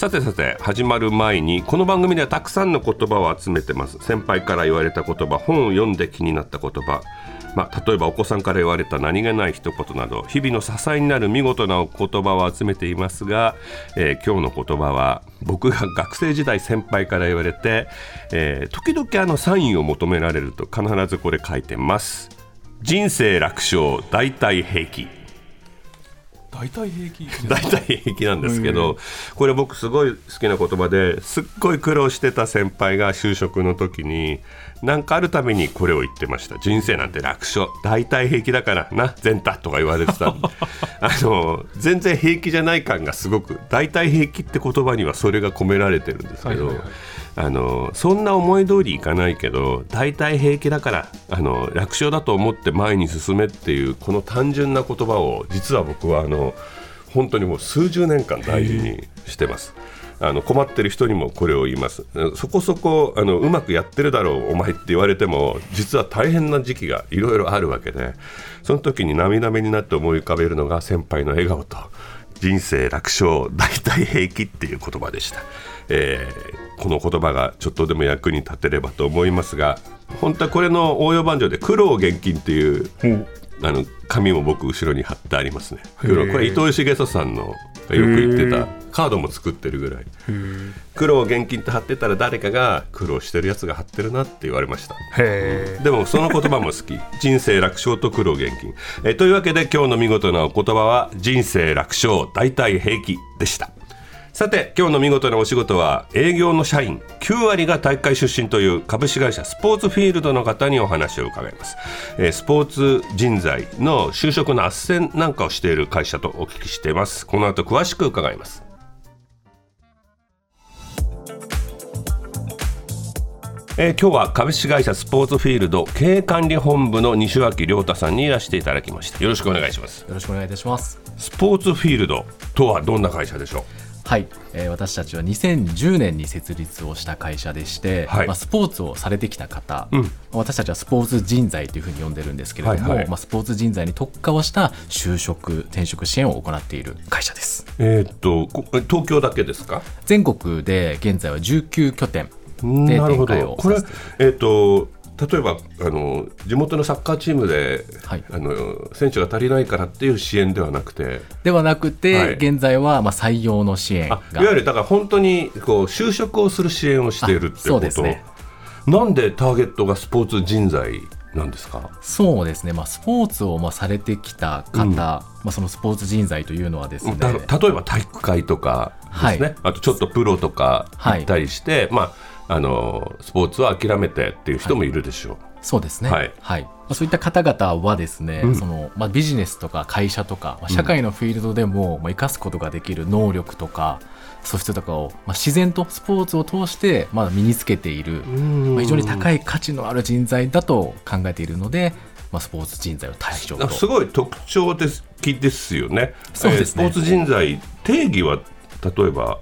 さてさて始まる前にこの番組ではたくさんの言葉を集めてます。先輩から言われた言葉本を読んで気になった言葉。まあ、例えばお子さんから言われた何気ない一言など日々の支えになる見事な言葉を集めていますが、えー、今日の言葉は僕が学生時代先輩から言われて、えー、時々あのサインを求められると必ずこれ書いてます。人生楽勝大体平気。大体平気。大体平気なんですけど、これ僕すごい好きな言葉ですっごい苦労してた先輩が就職の時に何かあるためにこれを言ってました。人生なんて楽勝。大体平気だからな全太とか言われてた あの全然平気じゃない感がすごく大体平気って言葉にはそれが込められてるんですけど、はいはいはいあのそんな思い通りいかないけど大体平気だからあの楽勝だと思って前に進めっていうこの単純な言葉を実は僕はあの本当にもう数十年間大事にしてます。あの困ってる人にもこれを言いますそこそこあのうまくやってるだろうお前って言われても実は大変な時期がいろいろあるわけでその時に涙目になって思い浮かべるのが先輩の笑顔と人生楽勝大体平気っていう言葉でした。えー、この言葉がちょっとでも役に立てればと思いますが本当はこれの応用バンジョで「苦労現金」っていう、あの紙も僕後ろに貼ってありますね。これ伊藤重里さんのよく言ってたカードも作ってるぐらい。苦労現金って貼ってたら誰かが苦労してるやつが貼ってるなって言われました。でもその言葉も好き。人生楽勝と苦労現金えというわけで今日の見事なお言葉は人生楽勝大体平気でしたさて今日の見事なお仕事は営業の社員9割が大会出身という株式会社スポーツフィールドの方にお話を伺います、えー、スポーツ人材の就職の斡旋なんかをしている会社とお聞きしています。この後詳しく伺います。えー、今日は株式会社スポーツフィールド経営管理本部の西脇亮太さんにいらしていただきました。よろしくお願いします。よろしくお願いいたします。スポーツフィールドとはどんな会社でしょう？はい、えー、私たちは2010年に設立をした会社でして、はい、まあ、スポーツをされてきた方、うん、私たちはスポーツ人材というふうに呼んでるんですけれども、はいはい、まあ、スポーツ人材に特化をした就職転職支援を行っている会社です。えー、っと東京だけですか？全国で現在は19拠点で展開をこれ、えー、っと例えばあの地元のサッカーチームで、はい、あの選手が足りないからっていう支援ではなくて。ではなくて、はい、現在はまあ採用の支援が。いわゆるだから本当にこう就職をする支援をしているってこと。ですね。なんでターゲットがスポーツ人材なんですか？そうですね、まあ、スポーツをまあされてきた方、うん、まあ、そのスポーツ人材というのはですね。例えば体育会とかですね、はい、あとちょっとプロとか行ったりして、はい、まああのスポーツは諦めてっていう人もいるでしょう。はい、そうですね、はい、はい、まあ、そういった方々はですね、うん、そのまあ、ビジネスとか会社とか、まあ、社会のフィールドでも、まあ、生かすことができる能力とか素質とかを、まあ、自然とスポーツを通して、まあ、身につけている、まあ、非常に高い価値のある人材だと考えているので、まあ、スポーツ人材を対象と。すごい特徴的ですよね。そうですね、えー、スポーツ人材定義は例えば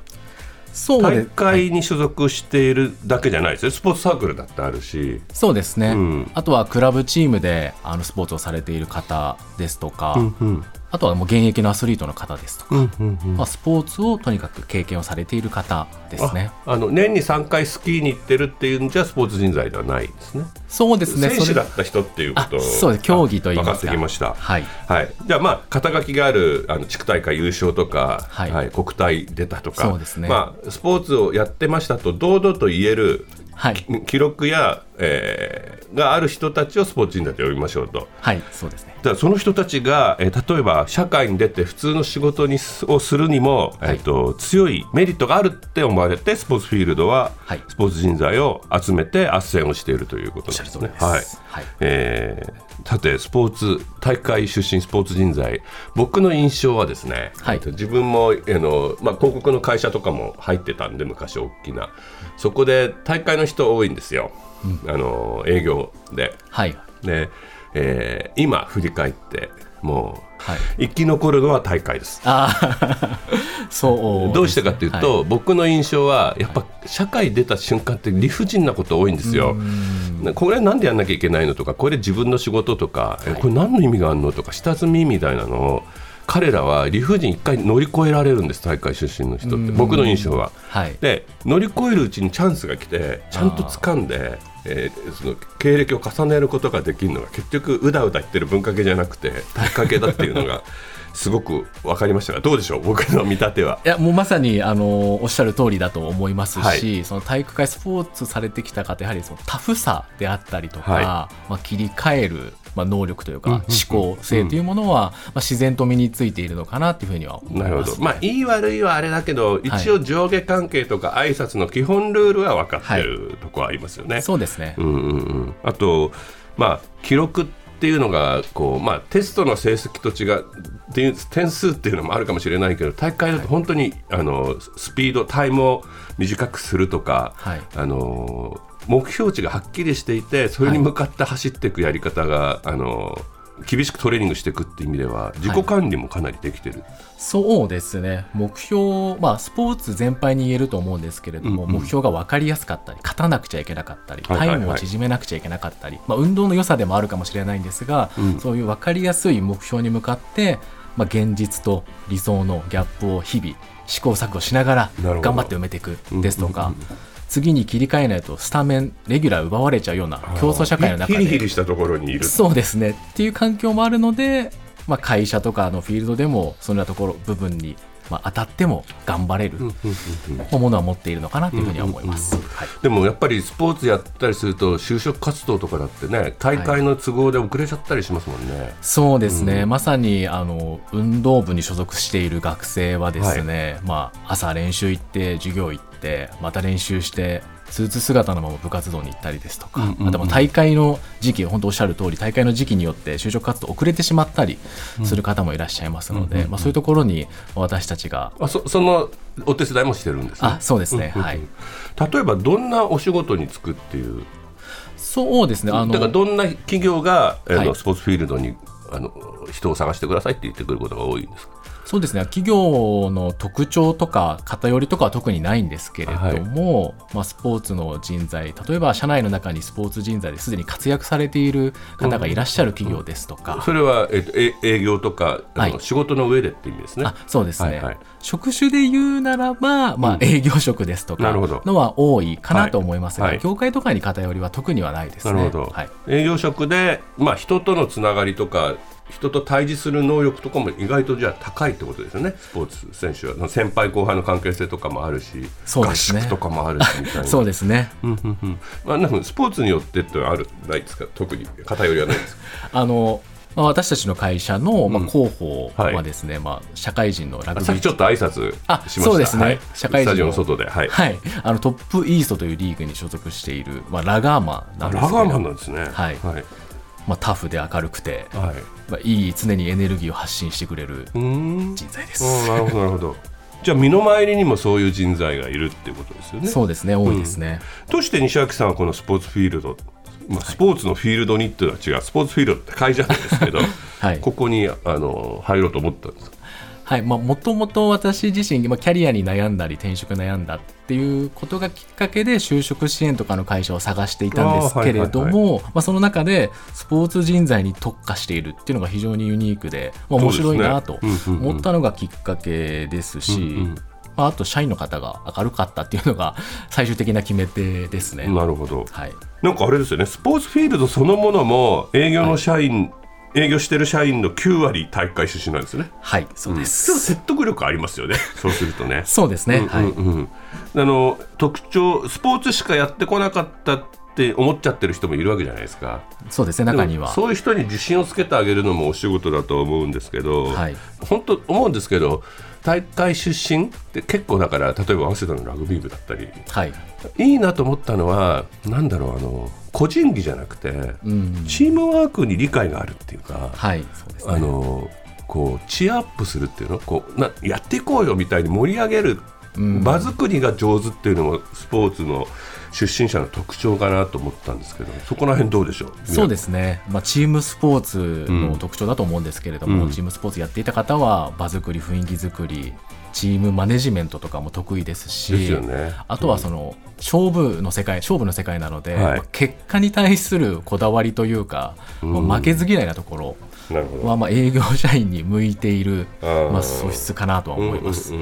そう大会に所属しているだけじゃないですよ、スポーツサークルだってあるし。そうですね、うん、あとはクラブチームであのスポーツをされている方ですとか、うんうん、あとはもう現役のアスリートの方ですとか、うんうんうん、まあ、スポーツをとにかく経験をされている方ですね。あの年に3回スキーに行ってるっていうんじゃスポーツ人材ではないですね。そうですね。選手だった人っていうことそうです。競技といいますか。分かってきました。はい、はい、じゃあまあ肩書きがあるあの地区大会優勝とか、はい、はい、国体出たとか。そうですね、まあ、スポーツをやってましたと堂々と言えるはい、記録や、えー、がある人たちをスポーツ人だと呼びましょうと。はいそうですね。だその人たちが、えー、例えば社会に出て普通の仕事にをするにも、はい、えーと、強いメリットがあるって思われてスポーツフィールドは、はい、スポーツ人材を集めて斡旋をしているということなんですね。はい、はい、えー、さてスポーツ大会出身スポーツ人材。僕の印象はですね、はい、自分も、えーのまあ、広告の会社とかも入ってたんで昔大きな。そこで大会の人多いんですよ、うん、あの営業で。はい。でえー今振り返ってもう、はい。生き残るのは大会です。ああ そうどうしてかっていうと、はい僕の印象はやっぱ社会出た瞬間って理不尽なこと多いんですよ。これなんでやんなきゃいけないのとかこれ自分の仕事とか、えこれ何の意味があるのとか下積みみたいなのを彼らは理不尽一回乗り越えられるんです大会出身の人って。僕の印象は。はい。で乗り越えるうちにチャンスが来てちゃんと掴んで、えーその経歴を重ねることができるのが結局うだうだ言ってる文化系じゃなくて体育系だっていうのが すごく分かりました。がどうでしょう？僕の見立ては。いやもうまさにあのおっしゃる通りだと思いますし、はい。その体育会スポーツされてきた方やはりそのタフさであったりとか、はい。まあ、切り替える、まあ、能力というか思考性というものは、まあ、自然と身についているのかなというふうには思います、なるほど、まあ、いい悪いはあれだけど、一応上下関係とか挨拶の基本ルールは分かってるとこはありますよね。そうですね、うんうんうん、あと、まあ、記録っていうのがこう、まあ、テストの成績と違う点数っていうのもあるかもしれないけど大会だと本当に、あのスピードタイムを短くするとか、はい。あの目標値がはっきりしていてそれに向かって走っていくやり方が、あの厳しくトレーニングしていくっていう意味では自己管理もかなりできてる、そうですね。目標、まあ、スポーツ全般に言えると思うんですけれども、うんうん。目標が分かりやすかったり勝たなくちゃいけなかったりはいはいはい。タイムを縮めなくちゃいけなかったり、まあ、運動の良さでもあるかもしれないんですが、うん。そういう分かりやすい目標に向かって、まあ、現実と理想のギャップを日々試行錯誤しながら頑張って埋めていくですとか、うんうんうん次に切り替えないとスタメンレギュラー奪われちゃうような競争社会の中でヒリヒリしたところにいる。そうですね。っていう環境もあるので、まあ、会社とかのフィールドでもそんなところ部分に、まあ、当たっても頑張れるうんうんうんうん。ものは持っているのかなというふうには思います。はい。でもやっぱりスポーツやったりすると就職活動とかだってね大会の都合で遅れちゃったりしますもんね。そうですね、まさにあの運動部に所属している学生はですね、まあ、朝練習行って授業行ってまた練習してスーツ姿のまま部活動に行ったりですとか、あとは大会の時期本当おっしゃる通り大会の時期によって就職活動遅れてしまったりする方もいらっしゃいますので、まあ、そういうところに私たちがあそそのお手伝いもしてるんですね？あそうですね、はい。例えばどんなお仕事に就くっていう？そうですねあのだからどんな企業があの、はい。スポーツフィールドにあの人を探してくださいって言ってくることが多いんですか？そうですね。企業の特徴とか偏りとかは特にないんですけれども、まあ、スポーツの人材例えば社内の中にスポーツ人材ですでに活躍されている方がいらっしゃる企業ですとか、それは、えっと、え営業とかはい。仕事の上でって意味ですね。あそうですね、はいはい。職種で言うならば、まあ、営業職ですとかのは多いかなと思いますが、はい。はい。業界とかに偏りは特にはないですね。なるほど、はい。営業職で、まあ、人とのつながりとか人と対峙する能力とかも意外とじゃあ高いってことですよね。スポーツ選手は。先輩後輩の関係性とかもあるし、合そうですね。宿とかもあるしみたいな。そうですね。うんうんうん。まあ、なんかスポーツによってってあるないですか？特に偏りはないですか？あの、まあ、私たちの会社の、まあ、うん広報はいはですね、まあ、社会人のラグビー。さっきちょっと挨拶あしました。そうですね。はい。社会人の。スタジオの外で。はい、はい、あのトップイーストというリーグに所属している、まあ、ラガーマンなんですけれどラガーマンなんですね。はい。はいまあ、タフで明るくて、はい。まあ、いい常にエネルギーを発信してくれる人材です。なるほどなるほど。じゃあ身の回りにもそういう人材がいるっていうことですよね。そうですね多いですね、どうして西脇さんはこのスポーツフィールド、まあ、スポーツのフィールドにっていうのは違う。スポーツフィールドって会社なんですけど、はい。ここにあの入ろうと思ったんですか？はいまあ、もともと私自身、まあ、キャリアに悩んだり転職悩んだっていうことがきっかけで就職支援とかの会社を探していたんですけれどあーはいもまあその中でスポーツ人材に特化しているっていうのが非常にユニークで、まあ、面白いなと思ったのがきっかけですし、まあ、あと社員の方が明るかったっていうのが最終的な決め手ですね。なるほど。はい。なんかあれですよね。スポーツフィールドそのものも営業の社員、営業してる社員の9割体育会出身なんですよねはい、そうでちょっとす。説得力ありますよねそうするとねそうですね。はい。うんうんあの特徴スポーツしかやってこなかったって思っちゃってる人もいるわけじゃないですかそうですね。中には。そういう人に自信をつけてあげるのもお仕事だと思うんですけど、はい本当思うんですけど大会出身って結構だから例えば早稲田のラグビー部だったりはい。いいなと思ったのはなんだろうあの個人技じゃなくて、うん。チームワークに理解があるっていうか、はい。ね。あのこうチアアップするっていうのこうなやっていこうよみたいに盛り上げる、うん場作りが上手っていうのもスポーツの出身者の特徴かなと思ったんですけどそこら辺どうでしょう？そうですね、まあ、チームスポーツの特徴だと思うんですけれども、うん、チームスポーツやっていた方は場作り雰囲気作りチームマネジメントとかも得意ですし、ね、あとはその、勝負の世界勝負の世界なので、はい、結果に対するこだわりというか、うん、負けず嫌いなところはまあ営業社員に向いているまあ素質かなとは思います。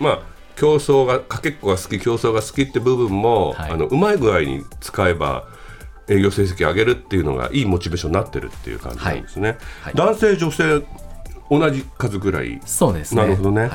まあ競争がかけっこが好き競争が好きって部分も、はい、あのうまい具合に使えば営業成績上げるっていうのがいいモチベーションになってるっていう感じなんですね。はい。はい、男性女性同じ数ぐらい。そうですね。なるほどね。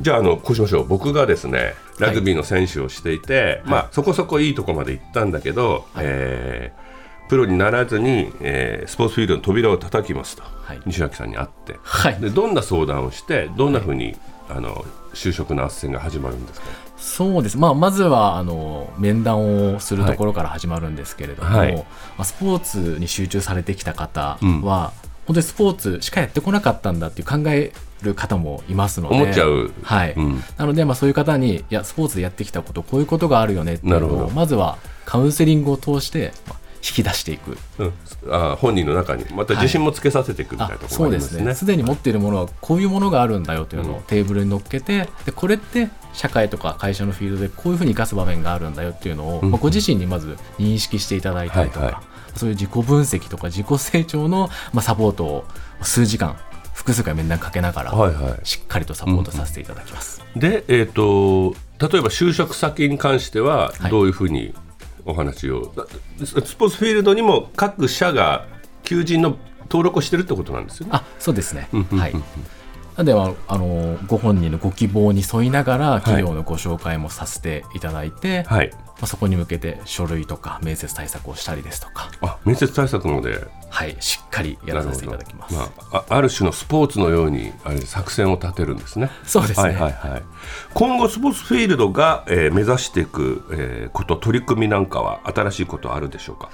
じゃああのこうしましょう。僕がですねラグビーの選手をしていて、まあそこそこいいとこまで行ったんだけど、はい、えープロにならずに、えー、スポーツフィールドの扉を叩きますと、はい、西脇さんに会って、はい、でどんな相談をしてどんなふうに、はい、あの就職の斡旋が始まるんですか？そうです、まあ、まずはあの面談をするところから始まるんですけれども、はい、まあ、スポーツに集中されてきた方は、うん、本当にスポーツしかやってこなかったんだっていう考える方もいますので。思っちゃう、はい、うん、なので、まあ、そういう方にいやスポーツでやってきたことこういうことがあるよねっていうのをまずはカウンセリングを通して、まあ、引き出していく、うん、あ本人の中にまた自信もつけさせていくみたいなところがありますね,、はい、すでに持っているものはこういうものがあるんだよというのをテーブルに乗っけてでこれって社会とか会社のフィールドでこういうふうに生かす場面があるんだよっていうのを、まあ、ご自身にまず認識していただいたりとか、はいはい、そういう自己分析とか自己成長の、まあ、サポートを数時間複数回面談かけながら、はいはい、しっかりとサポートさせていただきます。で、えーと、例えば就職先に関してはどういうふうに、お話を？スポーツフィールドにも各社が求人の登録をしてるってことなんですよね。あそうですね、はい。ではあのご本人のご希望に沿いながら企業のご紹介もさせていただいて、はい、まあ、そこに向けて書類とか面接対策をしたりですとか。あ面接対策まで。はいしっかりやらせていただきます、まあ、ある種のスポーツのようにあれ作戦を立てるんですね。そうですね、はいはいはい、今後スポーツフィールドが、えー、目指していく、えー、こと取り組みなんかは新しいことあるでしょうか？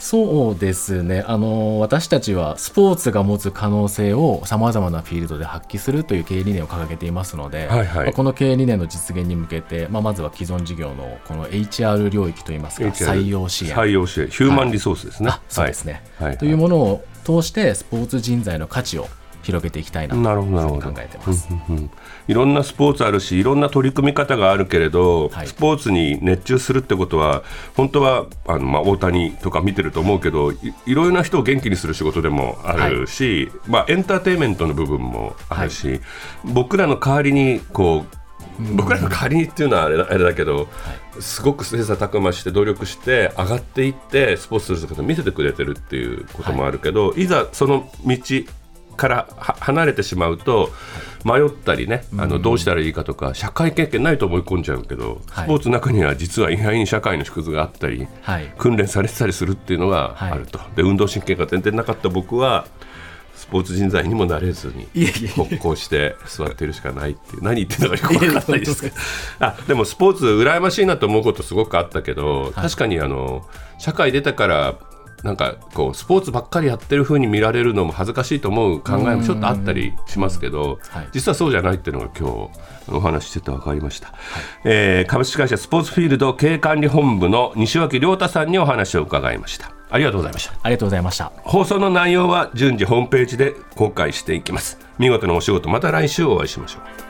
そうですね。あの私たちはスポーツが持つ可能性をさまざまなフィールドで発揮するという経営理念を掲げていますので、はいはい、まあ、この経営理念の実現に向けて、まあ、まずは既存事業のこの HR 領域といいますか採用支援。採用支援。ヒューマンリソースですね、はい、そうですね、はい。はい、というものを通してスポーツ人材の価値を広げていきたいなと考えてます、うんうん、いろんなスポーツあるしいろんな取り組み方があるけれど、はい、スポーツに熱中するってことは本当はあの、まあ、大谷とか見てると思うけどいいろいろな人を元気にする仕事でもあるし、はい、まあ、エンターテインメントの部分もあるし、はい、僕らの代わりにこう僕らの代わりにっていうのはあれあれだけど、すごく切磋琢磨して努力して上がっていってスポーツする姿を見せてくれてるっていうこともあるけど、いざその道から離れてしまうと迷ったりねあのどうしたらいいかとか社会経験ないと思い込んじゃうけど、スポーツの中には実は意外に社会の縮図があったり、訓練されてたりするっていうのがあると、で運動神経が全然なかった僕はスポーツ人材にもなれずに国交して座ってるしかないっていう。何言ってるのかよく分かんないです。けどあでもスポーツ羨ましいなと思うことすごくあったけど、確かにあの社会出たからなんかこうスポーツばっかりやってる風に見られるのも恥ずかしいと思う考えもちょっとあったりしますけど、はい、実はそうじゃないっていうのが今日お話ししてて分かりました、はい、えー、株式会社スポーツフィールド経営管理本部の西脇亮太さんにお話を伺いました。ありがとうございました。ありがとうございました。放送の内容は順次ホームページで公開していきます。見事なお仕事また来週お会いしましょう